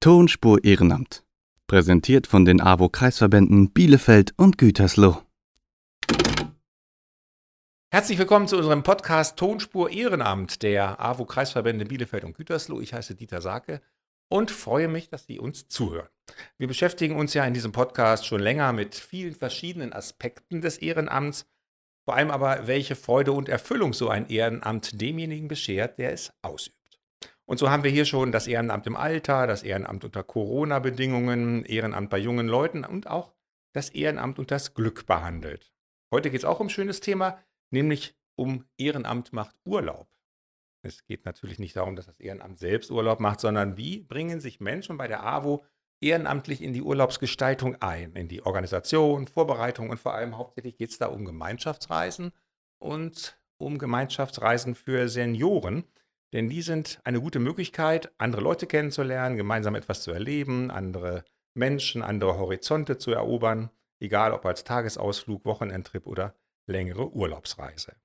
Tonspur Ehrenamt. Präsentiert von den AWO-Kreisverbänden Bielefeld und Gütersloh. Herzlich willkommen zu unserem Podcast Tonspur Ehrenamt der AWO-Kreisverbände Bielefeld und Gütersloh. Ich heiße Dieter Sake und freue mich, dass Sie uns zuhören. Wir beschäftigen uns ja in diesem Podcast schon länger mit vielen verschiedenen Aspekten des Ehrenamts, vor allem aber, welche Freude und Erfüllung so ein Ehrenamt demjenigen beschert, der es ausübt. Und so haben wir hier schon das Ehrenamt im Alter, das Ehrenamt unter Corona-Bedingungen, Ehrenamt bei jungen Leuten und auch das Ehrenamt und das Glück behandelt. Heute geht es auch um ein schönes Thema, nämlich um Ehrenamt macht Urlaub. Es geht natürlich nicht darum, dass das Ehrenamt selbst Urlaub macht, sondern wie bringen sich Menschen bei der AWO ehrenamtlich in die Urlaubsgestaltung ein, in die Organisation, Vorbereitung und vor allem hauptsächlich geht es da um Gemeinschaftsreisen und um Gemeinschaftsreisen für Senioren. Denn die sind eine gute Möglichkeit, andere Leute kennenzulernen, gemeinsam etwas zu erleben, andere Menschen, andere Horizonte zu erobern, egal ob als Tagesausflug, Wochenendtrip oder längere Urlaubsreise.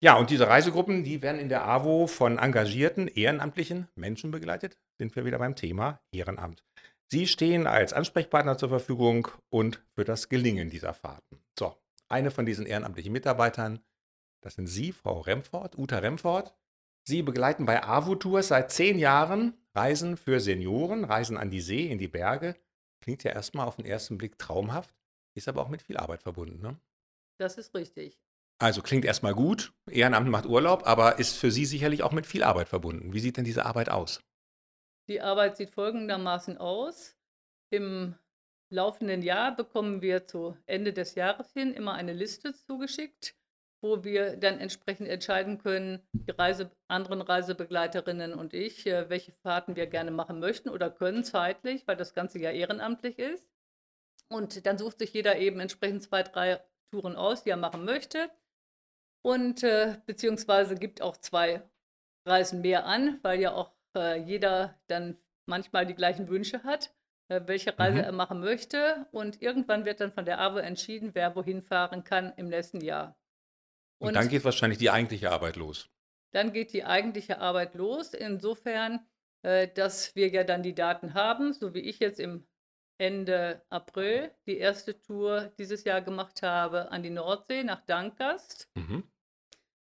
Ja, und diese Reisegruppen, die werden in der AWO von engagierten, ehrenamtlichen Menschen begleitet. Sind wir wieder beim Thema Ehrenamt. Sie stehen als Ansprechpartner zur Verfügung und für das Gelingen dieser Fahrten. So, eine von diesen ehrenamtlichen Mitarbeitern, das sind Sie, Frau Remford, Uta Remford. Sie begleiten bei AWO-Tours seit zehn Jahren Reisen für Senioren, Reisen an die See, in die Berge. Klingt ja erstmal auf den ersten Blick traumhaft, ist aber auch mit viel Arbeit verbunden. Ne? Das ist richtig. Also klingt erstmal gut, Ehrenamt macht Urlaub, aber ist für Sie sicherlich auch mit viel Arbeit verbunden. Wie sieht denn diese Arbeit aus? Die Arbeit sieht folgendermaßen aus. Im laufenden Jahr bekommen wir zu Ende des Jahres hin immer eine Liste zugeschickt wo wir dann entsprechend entscheiden können, die Reise, anderen Reisebegleiterinnen und ich, äh, welche Fahrten wir gerne machen möchten oder können zeitlich, weil das Ganze ja ehrenamtlich ist. Und dann sucht sich jeder eben entsprechend zwei, drei Touren aus, die er machen möchte. Und äh, beziehungsweise gibt auch zwei Reisen mehr an, weil ja auch äh, jeder dann manchmal die gleichen Wünsche hat, äh, welche Reise mhm. er machen möchte. Und irgendwann wird dann von der AWO entschieden, wer wohin fahren kann im nächsten Jahr. Und, und dann geht wahrscheinlich die eigentliche Arbeit los. Dann geht die eigentliche Arbeit los, insofern, äh, dass wir ja dann die Daten haben, so wie ich jetzt im Ende April die erste Tour dieses Jahr gemacht habe an die Nordsee nach Dankast. Mhm.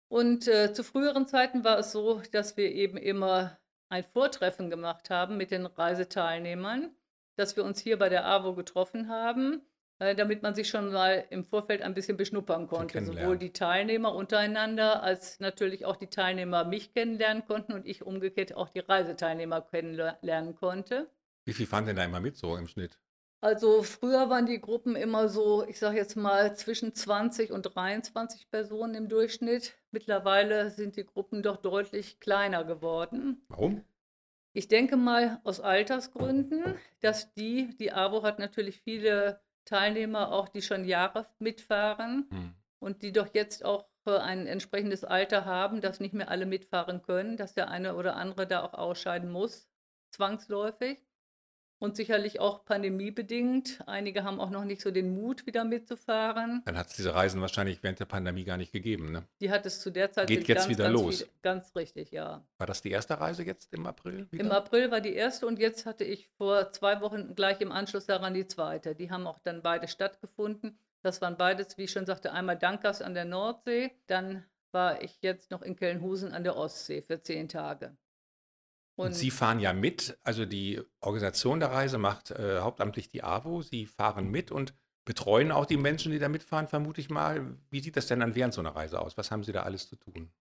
Und äh, zu früheren Zeiten war es so, dass wir eben immer ein Vortreffen gemacht haben mit den Reiseteilnehmern, dass wir uns hier bei der AWO getroffen haben damit man sich schon mal im Vorfeld ein bisschen beschnuppern konnte. Sowohl die Teilnehmer untereinander als natürlich auch die Teilnehmer mich kennenlernen konnten und ich umgekehrt auch die Reiseteilnehmer kennenlernen konnte. Wie viel fahren denn da immer mit so im Schnitt? Also früher waren die Gruppen immer so, ich sage jetzt mal zwischen 20 und 23 Personen im Durchschnitt. Mittlerweile sind die Gruppen doch deutlich kleiner geworden. Warum? Ich denke mal aus Altersgründen, dass die, die AWO hat natürlich viele Teilnehmer auch, die schon Jahre mitfahren hm. und die doch jetzt auch ein entsprechendes Alter haben, dass nicht mehr alle mitfahren können, dass der eine oder andere da auch ausscheiden muss, zwangsläufig. Und sicherlich auch pandemiebedingt. Einige haben auch noch nicht so den Mut, wieder mitzufahren. Dann hat es diese Reisen wahrscheinlich während der Pandemie gar nicht gegeben, ne? Die hat es zu der Zeit. Geht jetzt ganz, wieder ganz los. Viel, ganz richtig, ja. War das die erste Reise jetzt im April? Wieder? Im April war die erste und jetzt hatte ich vor zwei Wochen gleich im Anschluss daran die zweite. Die haben auch dann beide stattgefunden. Das waren beides, wie ich schon sagte, einmal Dankers an der Nordsee. Dann war ich jetzt noch in Kellenhusen an der Ostsee für zehn Tage. Und, Sie fahren ja mit, also die Organisation der Reise macht äh, hauptamtlich die AWO. Sie fahren mit und betreuen auch die Menschen, die da mitfahren, vermute ich mal. Wie sieht das denn dann während so einer Reise aus? Was haben Sie da alles zu tun?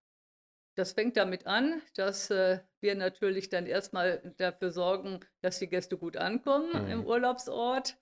Das fängt damit an, dass äh, wir natürlich dann erstmal dafür sorgen, dass die Gäste gut ankommen mhm. im Urlaubsort.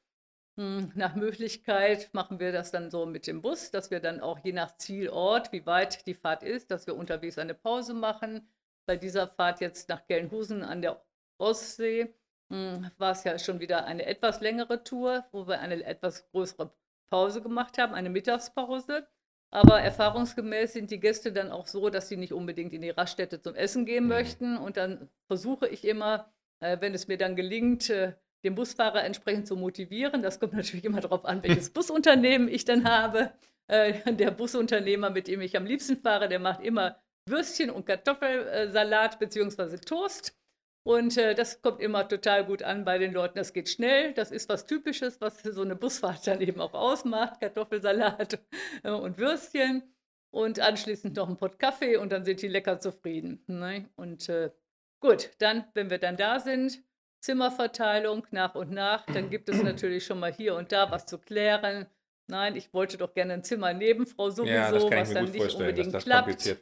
Hm, nach Möglichkeit machen wir das dann so mit dem Bus, dass wir dann auch je nach Zielort, wie weit die Fahrt ist, dass wir unterwegs eine Pause machen, bei dieser Fahrt jetzt nach Gelnhusen an der Ostsee hm, war es ja schon wieder eine etwas längere Tour, wo wir eine etwas größere Pause gemacht haben, eine Mittagspause. Aber erfahrungsgemäß sind die Gäste dann auch so, dass sie nicht unbedingt in die Raststätte zum Essen gehen mhm. möchten. Und dann versuche ich immer, äh, wenn es mir dann gelingt, äh, den Busfahrer entsprechend zu motivieren. Das kommt natürlich immer darauf an, welches Busunternehmen ich dann habe. Äh, der Busunternehmer, mit dem ich am liebsten fahre, der macht immer Würstchen und Kartoffelsalat bzw. Toast. Und äh, das kommt immer total gut an bei den Leuten. Das geht schnell. Das ist was Typisches, was so eine Busfahrt dann eben auch ausmacht. Kartoffelsalat äh, und Würstchen. Und anschließend noch ein Pott Kaffee und dann sind die lecker zufrieden. Ne? Und äh, gut, dann, wenn wir dann da sind, Zimmerverteilung nach und nach. Dann gibt es natürlich schon mal hier und da was zu klären. Nein, ich wollte doch gerne ein Zimmer neben Frau sowieso, ja, was dann nicht unbedingt dass das klappt.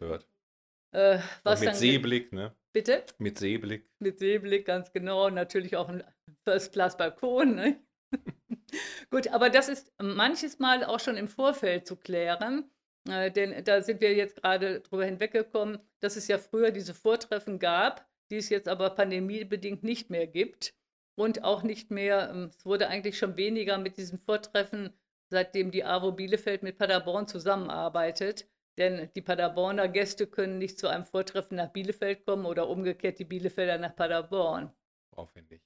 Äh, was mit dann Seeblick, ne? Bitte? Mit Seeblick. Mit Seeblick, ganz genau. Natürlich auch ein First-Class-Balkon. Ne? Gut, aber das ist manches Mal auch schon im Vorfeld zu klären. Äh, denn da sind wir jetzt gerade drüber hinweggekommen, dass es ja früher diese Vortreffen gab, die es jetzt aber pandemiebedingt nicht mehr gibt. Und auch nicht mehr, ähm, es wurde eigentlich schon weniger mit diesen Vortreffen, seitdem die AWO Bielefeld mit Paderborn zusammenarbeitet. Denn die Paderborner Gäste können nicht zu einem Vortreffen nach Bielefeld kommen oder umgekehrt die Bielefelder nach Paderborn. Aufwendig.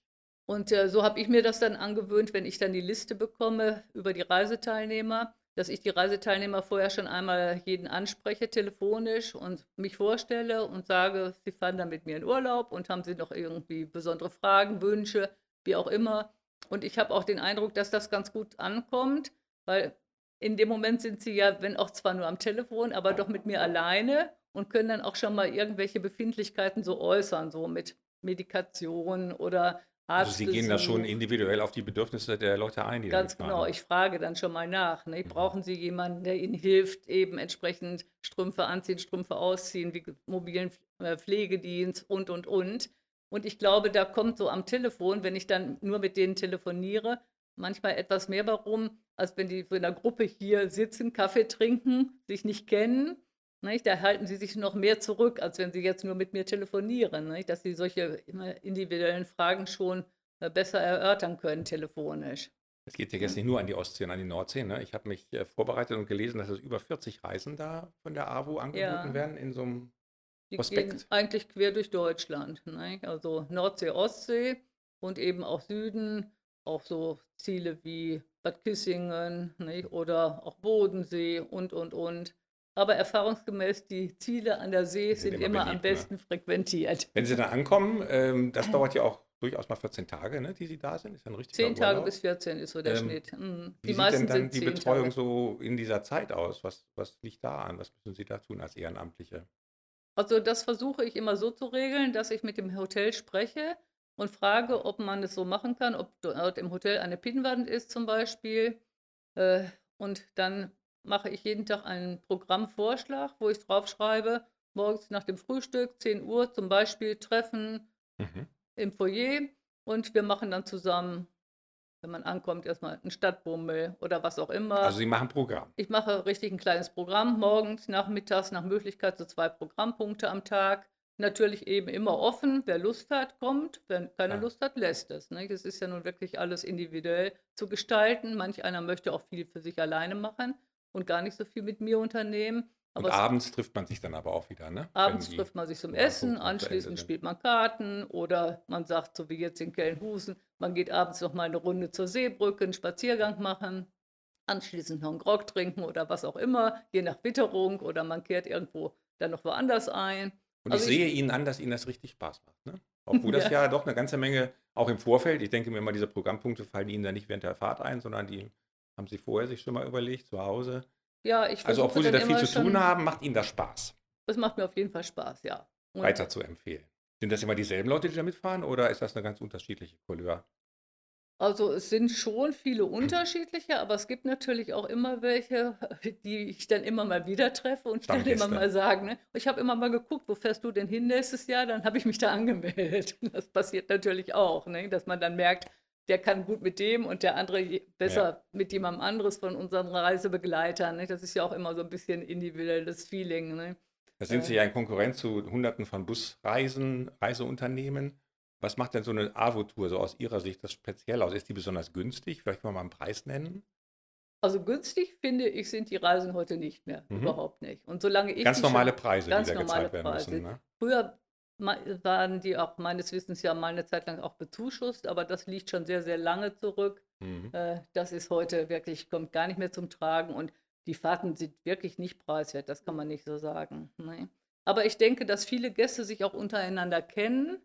Und äh, so habe ich mir das dann angewöhnt, wenn ich dann die Liste bekomme über die Reiseteilnehmer, dass ich die Reiseteilnehmer vorher schon einmal jeden anspreche telefonisch und mich vorstelle und sage, sie fahren dann mit mir in Urlaub und haben sie noch irgendwie besondere Fragen, Wünsche, wie auch immer. Und ich habe auch den Eindruck, dass das ganz gut ankommt, weil in dem Moment sind sie ja, wenn auch zwar nur am Telefon, aber doch mit mir alleine und können dann auch schon mal irgendwelche Befindlichkeiten so äußern, so mit Medikation oder Also Sie gehen da schon individuell auf die Bedürfnisse der Leute ein, die Ganz genau, ich frage dann schon mal nach. Ne? Mhm. Brauchen Sie jemanden, der Ihnen hilft, eben entsprechend Strümpfe anziehen, Strümpfe ausziehen, wie mobilen äh, Pflegedienst und, und, und. Und ich glaube, da kommt so am Telefon, wenn ich dann nur mit denen telefoniere, manchmal etwas mehr warum, als wenn die in einer Gruppe hier sitzen, Kaffee trinken, sich nicht kennen. Nicht? Da halten sie sich noch mehr zurück, als wenn sie jetzt nur mit mir telefonieren. Nicht? Dass sie solche immer individuellen Fragen schon äh, besser erörtern können telefonisch. Es geht ja jetzt nicht nur an die Ostsee und an die Nordsee. Ne? Ich habe mich äh, vorbereitet und gelesen, dass es über 40 Reisen da von der AWO angeboten Ja. werden in so einem Die Prospekt. gehen eigentlich quer durch Deutschland. Ne? Also Nordsee, Ostsee und eben auch Süden, auch so Ziele wie Bad Kissingen ne? oder auch Bodensee und, und, und. Aber erfahrungsgemäß, die Ziele an der See sind sind, immer immer, am beliebt, ne? besten frequentiert. Wenn Sie dann ankommen, ähm, das dauert ja auch durchaus mal 14 Tage, ne, die Sie da sind. Ist ja ein richtiger Zehn Tage Urlaub. bis 14 ist so der Ähm, Schnitt. Mhm. Wie Die sieht meisten denn dann die Betreuung Tage. so in dieser Zeit aus? Was, was liegt da an? Was müssen Sie da tun als Ehrenamtliche? Also das versuche ich immer so zu regeln, dass ich mit dem Hotel spreche und frage, ob man es so machen kann, ob dort im Hotel eine Pinnwand ist zum Beispiel. Äh, Und dann mache ich jeden Tag einen Programmvorschlag, wo ich draufschreibe, morgens nach dem Frühstück, 10 Uhr zum Beispiel Treffen Mhm. im Foyer und wir machen dann zusammen, wenn man ankommt, erstmal einen Stadtbummel oder was auch immer. Also Sie machen Programm. Ich mache richtig ein kleines Programm, morgens, nachmittags, nach Möglichkeit so zwei Programmpunkte am Tag. Natürlich eben immer offen, wer Lust hat, kommt, wer keine Ja. Lust hat, lässt es. Ne? Das ist ja nun wirklich alles individuell zu gestalten. Manch einer möchte auch viel für sich alleine machen und gar nicht so viel mit mir unternehmen. Und Aber abends trifft man sich dann aber auch wieder, ne? Abends trifft man sich zum Essen, anschließend spielt man Karten oder man sagt, so wie jetzt in Kellenhusen, man geht abends noch mal eine Runde zur Seebrücke, einen Spaziergang machen, anschließend noch einen Grog trinken oder was auch immer, je nach Witterung oder man kehrt irgendwo dann noch woanders ein. Und Also ich ich- sehe Ihnen an, dass Ihnen das richtig Spaß macht. Ne? Obwohl das ja. Ja. doch eine ganze Menge, auch im Vorfeld, ich denke mir immer, diese Programmpunkte fallen Ihnen dann nicht während der Fahrt ein, sondern die haben Sie vorher sich schon mal überlegt, zu Hause. Ja, ich Also obwohl Sie da viel zu tun haben, macht Ihnen das Spaß, Das macht mir auf jeden Fall Spaß, ja. Und weiter zu empfehlen. Sind das immer dieselben Leute, die da mitfahren oder ist das eine ganz unterschiedliche Couleur? Also es sind schon viele unterschiedliche, aber es gibt natürlich auch immer welche, die ich dann immer mal wieder treffe und die dann immer mal sagen, ne? Ich habe immer mal geguckt, wo fährst du denn hin nächstes Jahr? Dann habe ich mich da angemeldet. Das passiert natürlich auch, ne? Dass man dann merkt, der kann gut mit dem und der andere besser mit jemandem anderes von unseren Reisebegleitern. Ne? Das ist ja auch immer so ein bisschen individuelles Feeling. Ne? Da sind Äh. Sie ja in Konkurrenz zu Hunderten von Busreisen, Reiseunternehmen. Was macht denn so eine AWO-Tour so aus Ihrer Sicht das speziell aus? Ist die besonders günstig? Vielleicht können wir mal einen Preis nennen. Also günstig finde ich, sind die Reisen heute nicht mehr. Mhm. Überhaupt nicht. Und solange ich Ganz normale Preise, ganz die da gezahlt werden Preise. müssen. Ne? Früher waren die auch meines Wissens ja mal eine Zeit lang auch bezuschusst, aber das liegt schon sehr, sehr lange zurück. Mhm. Äh, Das ist heute wirklich, kommt gar nicht mehr zum Tragen und die Fahrten sind wirklich nicht preiswert, das kann man nicht so sagen. Nee. Aber ich denke, dass viele Gäste sich auch untereinander kennen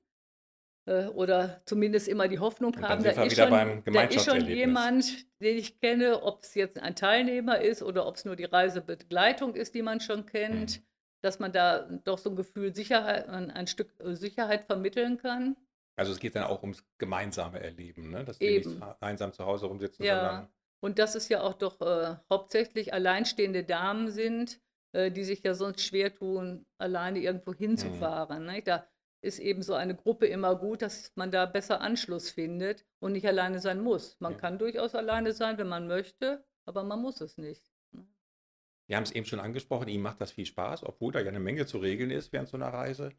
oder zumindest immer die Hoffnung Und haben, da wir ist, schon, da ist schon jemand, den ich kenne, ob es jetzt ein Teilnehmer ist oder ob es nur die Reisebegleitung ist, die man schon kennt, Mhm. dass man da doch so ein Gefühl Sicherheit, ein, Stück äh, Sicherheit vermitteln kann. Also es geht dann auch ums gemeinsame Erleben, ne? dass Eben. nicht einsam zu Hause rumsitzen, Ja. sondern Und dass es ja auch doch äh, hauptsächlich alleinstehende Damen sind, äh, die sich ja sonst schwer tun, alleine irgendwo hinzufahren. Ne? Da ist eben so eine Gruppe immer gut, dass man da besser Anschluss findet und nicht alleine sein muss. Man Ja. kann durchaus alleine sein, wenn man möchte, aber man muss es nicht. Wir haben es eben schon angesprochen, Ihnen macht das viel Spaß, obwohl da ja eine Menge zu regeln ist während so einer Reise.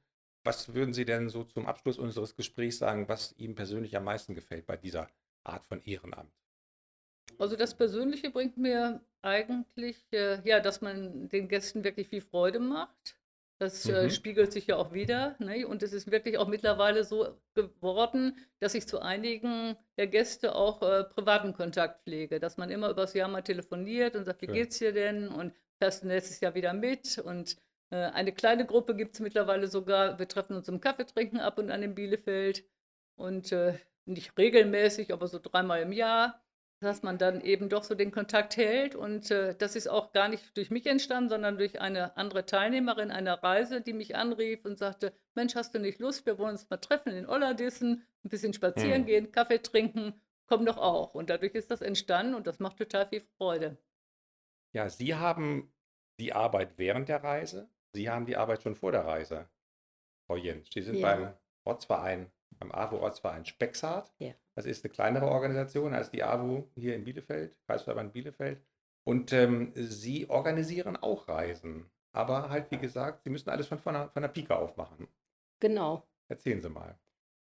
Was würden Sie denn so zum Abschluss unseres Gesprächs sagen, was Ihnen persönlich am meisten gefällt bei dieser Art von Ehrenamt? Also das Persönliche bringt mir eigentlich, äh, ja, dass man den Gästen wirklich viel Freude macht. Das äh, Mhm. spiegelt sich ja auch wieder. Ne? Und es ist wirklich auch mittlerweile so geworden, dass ich zu einigen der Gäste auch äh, privaten Kontakt pflege. Dass man immer übers Jahr mal telefoniert und sagt, wie Schön. geht's dir denn? Und fährst du nächstes Jahr wieder mit? Und äh, eine kleine Gruppe gibt es mittlerweile sogar. Wir treffen uns zum Kaffeetrinken ab und an in Bielefeld. Und äh, nicht regelmäßig, aber so dreimal im Jahr dass man dann eben doch so den Kontakt hält. Und äh, das ist auch gar nicht durch mich entstanden, sondern durch eine andere Teilnehmerin einer Reise, die mich anrief und sagte, Mensch, hast du nicht Lust, wir wollen uns mal treffen in Ollerdissen, ein bisschen spazieren Hm. gehen, Kaffee trinken, komm doch auch. Und dadurch ist das entstanden und das macht total viel Freude. Ja, Sie haben die Arbeit während der Reise, Sie haben die Arbeit schon vor der Reise, Frau Jens. Sie sind Ja. beim Ortsverein, beim AWO-Ortsverein Spexart. Ja. Das ist eine kleinere Organisation als die AWO hier in Bielefeld, Kreisverband Bielefeld. Und ähm, Sie organisieren auch Reisen. Aber halt, wie gesagt, Sie müssen alles von, von, der, von der Pike aufmachen. Genau. Erzählen Sie mal.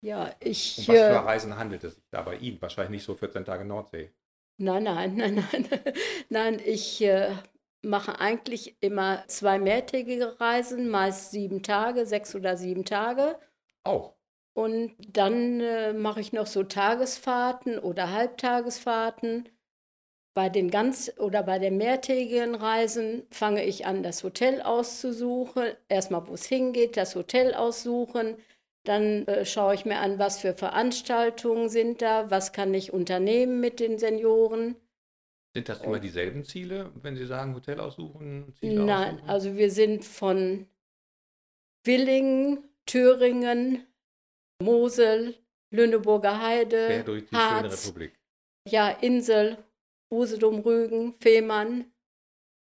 Ja, Um ich. was für äh, Reisen handelt es sich da bei Ihnen? Wahrscheinlich nicht so 14 Tage Nordsee. Nein, nein, nein, nein. Nein, ich äh, mache eigentlich immer zwei mehrtägige Reisen, meist sieben Tage, sechs oder sieben Tage. Auch. Und dann äh, mache ich noch so Tagesfahrten oder Halbtagesfahrten. Bei den ganz oder bei den mehrtägigen Reisen fange ich an, das Hotel auszusuchen. Erstmal, wo es hingeht, das Hotel aussuchen. Dann äh, schaue ich mir an, was für Veranstaltungen sind da, was kann ich unternehmen mit den Senioren. Sind das immer dieselben Ziele, wenn Sie sagen Hotel aussuchen, Ziele. Nein, aussuchen? also wir sind von Willingen, Thüringen, Mosel, Lüneburger Heide, quer durch die schöne Harz, Republik. ja, Insel, Usedom, Rügen, Fehmarn.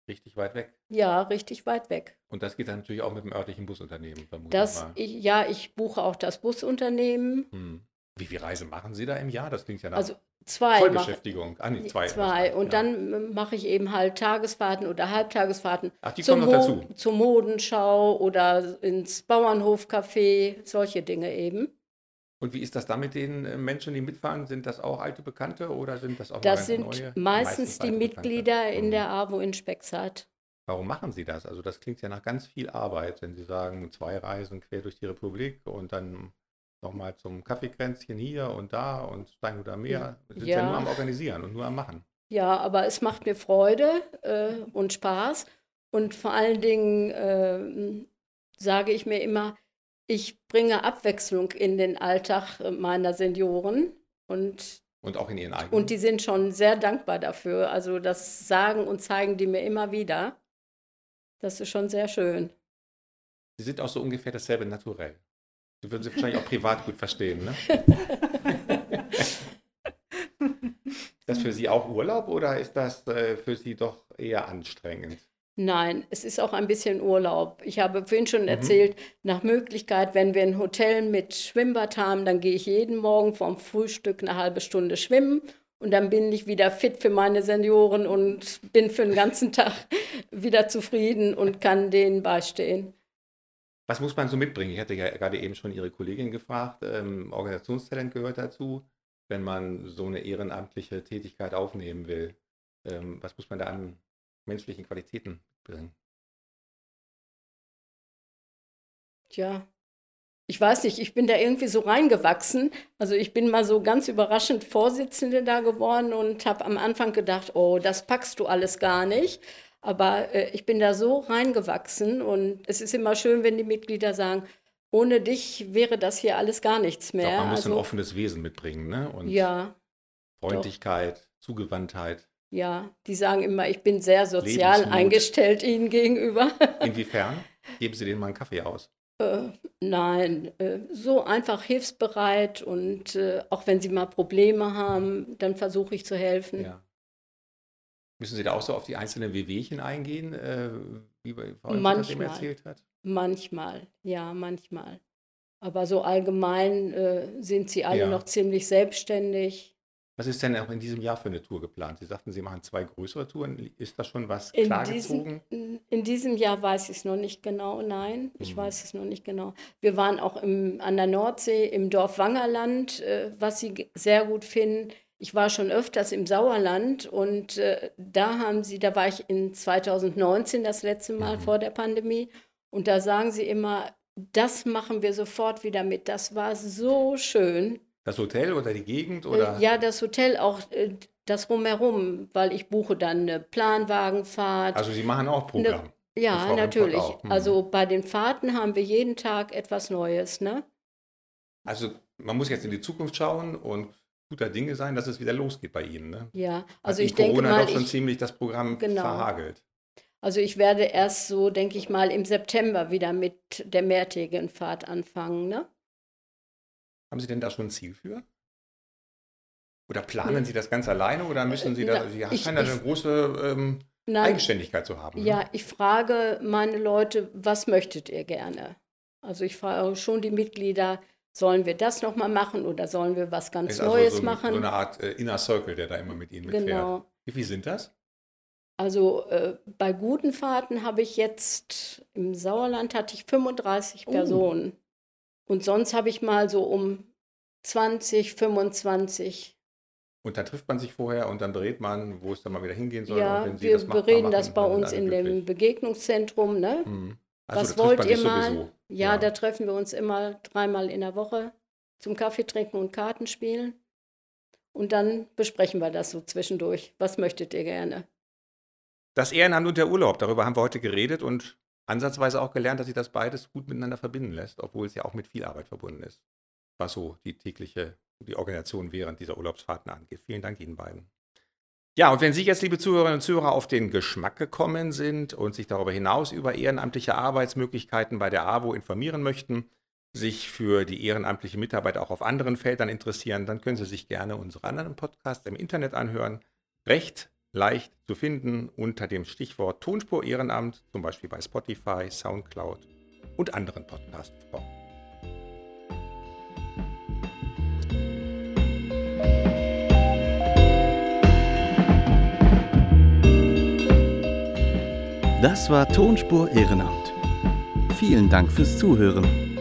Richtig weit weg. Ja, richtig weit weg. Und das geht dann natürlich auch mit dem örtlichen Busunternehmen. vermute ich Das, ich, ja, ich buche auch das Busunternehmen. Hm. Wie viele Reisen machen Sie da im Jahr? Das klingt ja nach Also zwei Vollbeschäftigung. Ah, nee, zwei. zwei. Und ja. dann äh, mache ich eben halt Tagesfahrten oder Halbtagesfahrten Ach, die zum kommen noch dazu. zur Modenschau oder ins Bauernhofcafé, solche Dinge eben. Und wie ist das da mit den äh, Menschen, die mitfahren? Sind das auch alte Bekannte oder sind das auch Das ganz sind neue? meistens die Mitglieder Bekannte. in der AWO in Spexart. Warum machen Sie das? Also das klingt ja nach ganz viel Arbeit, wenn Sie sagen, zwei Reisen quer durch die Republik und dann nochmal zum Kaffeekränzchen hier und da und Steinhuder Meer. Sie sind ja. Ja. nur am Organisieren und nur am Machen. Ja, aber es macht mir Freude äh, und Spaß. Und vor allen Dingen äh, sage ich mir immer, ich bringe Abwechslung in den Alltag meiner Senioren. Und, Und auch in Ihren eigenen. und die sind schon sehr dankbar dafür. Also das sagen und zeigen die mir immer wieder. Das ist schon sehr schön. Sie sind auch so ungefähr dasselbe naturell. Sie würden sie wahrscheinlich auch privat gut verstehen, ne? Ist das für Sie auch Urlaub oder ist das äh, für Sie doch eher anstrengend? Nein, es ist auch ein bisschen Urlaub. Ich habe vorhin schon Mhm. erzählt, nach Möglichkeit, wenn wir ein Hotel mit Schwimmbad haben, dann gehe ich jeden Morgen vorm Frühstück eine halbe Stunde schwimmen und dann bin ich wieder fit für meine Senioren und bin für den ganzen Tag wieder zufrieden und kann denen beistehen. Was muss man so mitbringen? Ich hatte ja gerade eben schon Ihre Kollegin gefragt. Ähm, Organisationstalent gehört dazu, wenn man so eine ehrenamtliche Tätigkeit aufnehmen will. Ähm, was muss man da an menschlichen Qualitäten bringen? Tja, ich weiß nicht, ich bin da irgendwie so reingewachsen. Also ich bin mal so ganz überraschend Vorsitzende da geworden und habe am Anfang gedacht, oh, das packst du alles gar nicht. Aber äh, ich bin da so reingewachsen und es ist immer schön, wenn die Mitglieder sagen, ohne dich wäre das hier alles gar nichts mehr. Doch, man muss also, ein offenes Wesen mitbringen, ne? Und ja, Freundlichkeit, Zugewandtheit. Ja. Die sagen immer, ich bin sehr sozial Lebensmut. eingestellt ihnen gegenüber. Inwiefern? Geben Sie denen mal einen Kaffee aus. Äh, nein, äh, so einfach hilfsbereit und äh, auch wenn sie mal Probleme haben, dann versuche ich zu helfen. Ja. Müssen Sie da auch so auf die einzelnen Wehwehchen eingehen, äh, wie Frau das eben Manchmal. erzählt hat? Manchmal, ja, manchmal. Aber so allgemein äh, sind sie alle Ja. noch ziemlich selbstständig. Was ist denn auch in diesem Jahr für eine Tour geplant? Sie sagten, Sie machen zwei größere Touren. Ist da schon was In klargezogen? diesem, in diesem Jahr weiß ich es noch nicht genau, nein, ich Mhm. weiß es noch nicht genau. Wir waren auch im, an der Nordsee im Dorf Wangerland, äh, was sie sehr gut finden. Ich war schon öfters im Sauerland und äh, da haben sie, da war ich in 2019 das letzte Mal Mhm. vor der Pandemie und da sagen sie immer, das machen wir sofort wieder mit. Das war so schön. Das Hotel oder die Gegend? Äh, Oder? Ja, das Hotel auch, äh, das rumherum, weil ich buche dann eine Planwagenfahrt. Also Sie machen auch Programm. Ja, Frau Remford natürlich. hm. Also bei den Fahrten haben wir jeden Tag etwas Neues, ne? Also man muss jetzt in die Zukunft schauen und guter Dinge sein, dass es wieder losgeht bei Ihnen. Ne? Ja, Hat also Ihnen ich denke Corona mal, doch schon ich, ziemlich das Programm Genau. verhagelt. also ich werde erst so, denke ich mal, im September wieder mit der mehrtägigen Fahrt anfangen, ne? Haben Sie denn da schon ein Ziel für? Oder planen Sie das ganz alleine oder müssen Sie da, Na, Sie ich- scheinen da eine große ähm, Nein, Eigenständigkeit zu haben. ne? ja, ich frage meine Leute, was möchtet ihr gerne? Also ich frage schon die Mitglieder, sollen wir das nochmal machen oder sollen wir was ganz also Neues so, machen? so eine Art äh, Inner Circle, der da immer mit Ihnen mitfährt. genau. Wie viel sind das? Also äh, bei guten Fahrten habe ich jetzt, im Sauerland hatte ich 35 Oh. Personen. Und sonst habe ich mal so um 20, 25. Und dann trifft man sich vorher und dann berät man, wo es dann mal wieder hingehen soll. Ja, wir das bereden machen, das bei uns in glücklich. dem Begegnungszentrum. Ne? Hm. Also, Was wollt ihr mal? sowieso. Ja, da treffen wir uns immer dreimal in der Woche zum Kaffee trinken und Karten spielen. Und dann besprechen wir das so zwischendurch. Was möchtet ihr gerne? Das Ehrenamt und der Urlaub, darüber haben wir heute geredet und ansatzweise auch gelernt, dass sich das beides gut miteinander verbinden lässt, obwohl es ja auch mit viel Arbeit verbunden ist. Was so die tägliche, die Organisation während dieser Urlaubsfahrten angeht. Vielen Dank Ihnen beiden. Ja, und wenn Sie jetzt, liebe Zuhörerinnen und Zuhörer, auf den Geschmack gekommen sind und sich darüber hinaus über ehrenamtliche Arbeitsmöglichkeiten bei der AWO informieren möchten, sich für die ehrenamtliche Mitarbeit auch auf anderen Feldern interessieren, dann können Sie sich gerne unsere anderen Podcasts im Internet anhören. Recht leicht zu finden unter dem Stichwort Tonspur Ehrenamt, zum Beispiel bei Spotify, Soundcloud und anderen Podcast-Formen. Das war Tonspur Ehrenamt. Vielen Dank fürs Zuhören.